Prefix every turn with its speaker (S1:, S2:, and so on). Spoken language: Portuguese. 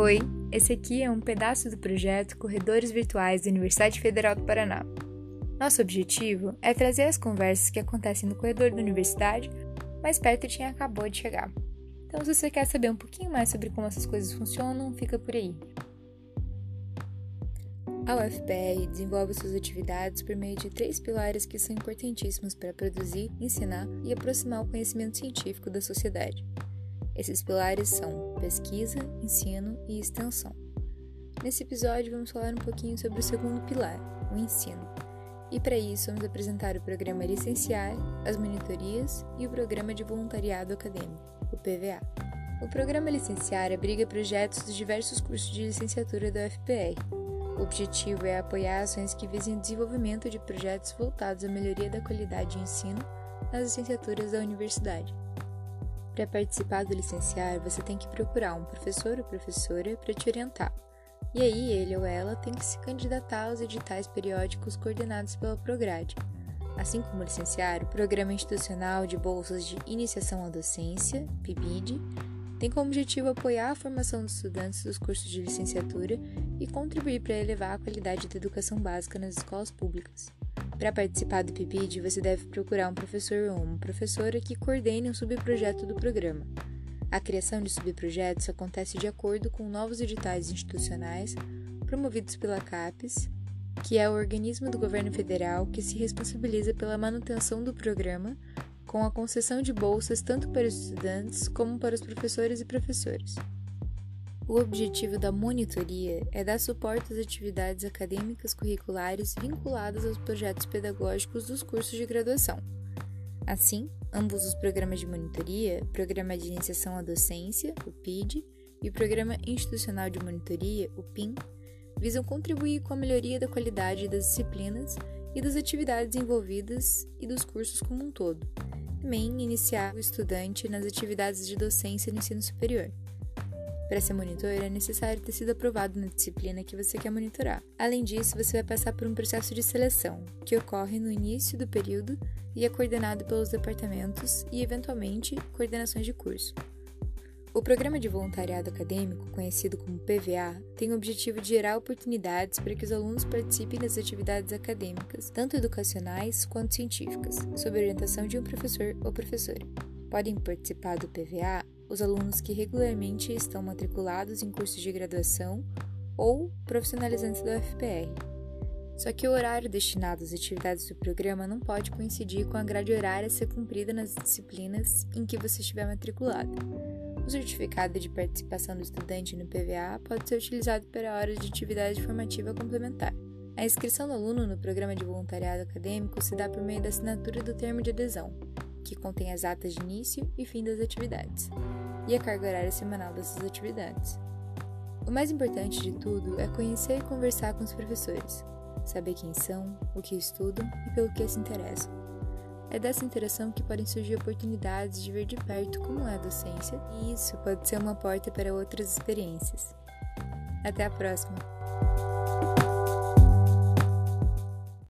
S1: Oi, esse aqui é um pedaço do projeto Corredores Virtuais da Universidade Federal do Paraná. Nosso objetivo é trazer as conversas que acontecem no corredor da universidade mais perto de quem acabou de chegar. Então, se você quer saber um pouquinho mais sobre como essas coisas funcionam, fica por aí. A UFPR desenvolve suas atividades por meio de três pilares que são importantíssimos para produzir, ensinar e aproximar o conhecimento científico da sociedade. Esses pilares são pesquisa, ensino e extensão. Nesse episódio, vamos falar um pouquinho sobre o segundo pilar, o ensino. E para isso, vamos apresentar o programa Licenciar, as monitorias e o programa de voluntariado acadêmico, o PVA. O programa Licenciar abriga projetos dos diversos cursos de licenciatura da UFPR, o objetivo é apoiar ações que visem o desenvolvimento de projetos voltados à melhoria da qualidade de ensino nas licenciaturas da universidade. Para participar do licenciar, você tem que procurar um professor ou professora para te orientar. E aí, ele ou ela tem que se candidatar aos editais periódicos coordenados pela Prograde. Assim como o licenciar, o Programa Institucional de Bolsas de Iniciação à Docência, PIBID, tem como objetivo apoiar a formação dos estudantes dos cursos de licenciatura e contribuir para elevar a qualidade da educação básica nas escolas públicas. Para participar do PIBID, você deve procurar um professor ou uma professora que coordene um subprojeto do programa. A criação de subprojetos acontece de acordo com novos editais institucionais promovidos pela CAPES, que é o organismo do governo federal que se responsabiliza pela manutenção do programa com a concessão de bolsas tanto para os estudantes como para os professores e professoras. O objetivo da monitoria é dar suporte às atividades acadêmicas curriculares vinculadas aos projetos pedagógicos dos cursos de graduação. Assim, ambos os programas de monitoria, Programa de Iniciação à Docência, o PID, e o Programa Institucional de Monitoria, o PIN, visam contribuir com a melhoria da qualidade das disciplinas e das atividades envolvidas e dos cursos como um todo, também iniciar o estudante nas atividades de docência no ensino superior. Para ser monitor, é necessário ter sido aprovado na disciplina que você quer monitorar. Além disso, você vai passar por um processo de seleção, que ocorre no início do período e é coordenado pelos departamentos e, eventualmente, coordenações de curso. O Programa de Voluntariado Acadêmico, conhecido como PVA, tem o objetivo de gerar oportunidades para que os alunos participem das atividades acadêmicas, tanto educacionais quanto científicas, sob orientação de um professor ou professora. Podem participar do PVA os alunos que regularmente estão matriculados em cursos de graduação ou profissionalizantes da UFPR. Só que o horário destinado às atividades do programa não pode coincidir com a grade horária a ser cumprida nas disciplinas em que você estiver matriculado. O certificado de participação do estudante no PVA pode ser utilizado para horas de atividade formativa complementar. A inscrição do aluno no programa de voluntariado acadêmico se dá por meio da assinatura do termo de adesão, que contém as datas de início e fim das atividades, e a carga horária semanal dessas atividades. O mais importante de tudo é conhecer e conversar com os professores, saber quem são, o que estudam e pelo que se interessam. É dessa interação que podem surgir oportunidades de ver de perto como é a docência, e isso pode ser uma porta para outras experiências. Até a próxima!